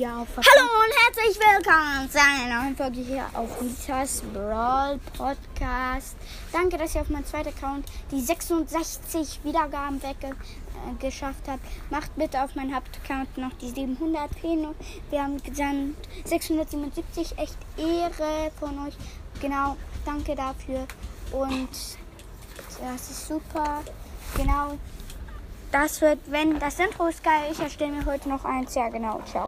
Ja, Hallo und herzlich willkommen zu einer neuen Folge hier auf Mitas Brawl Podcast. Danke, dass ihr auf meinem zweiten Account die 66 Wiedergaben weggeschafft äh, habt. Macht bitte auf meinem Hauptaccount noch die 700 fehlen. Wir haben dann 677. Echt Ehre von euch. Genau, danke dafür. Und das ist super. Genau. Das wird, wenn das Intro ist geil, ich erstelle mir heute noch eins. Ja, genau. Ciao.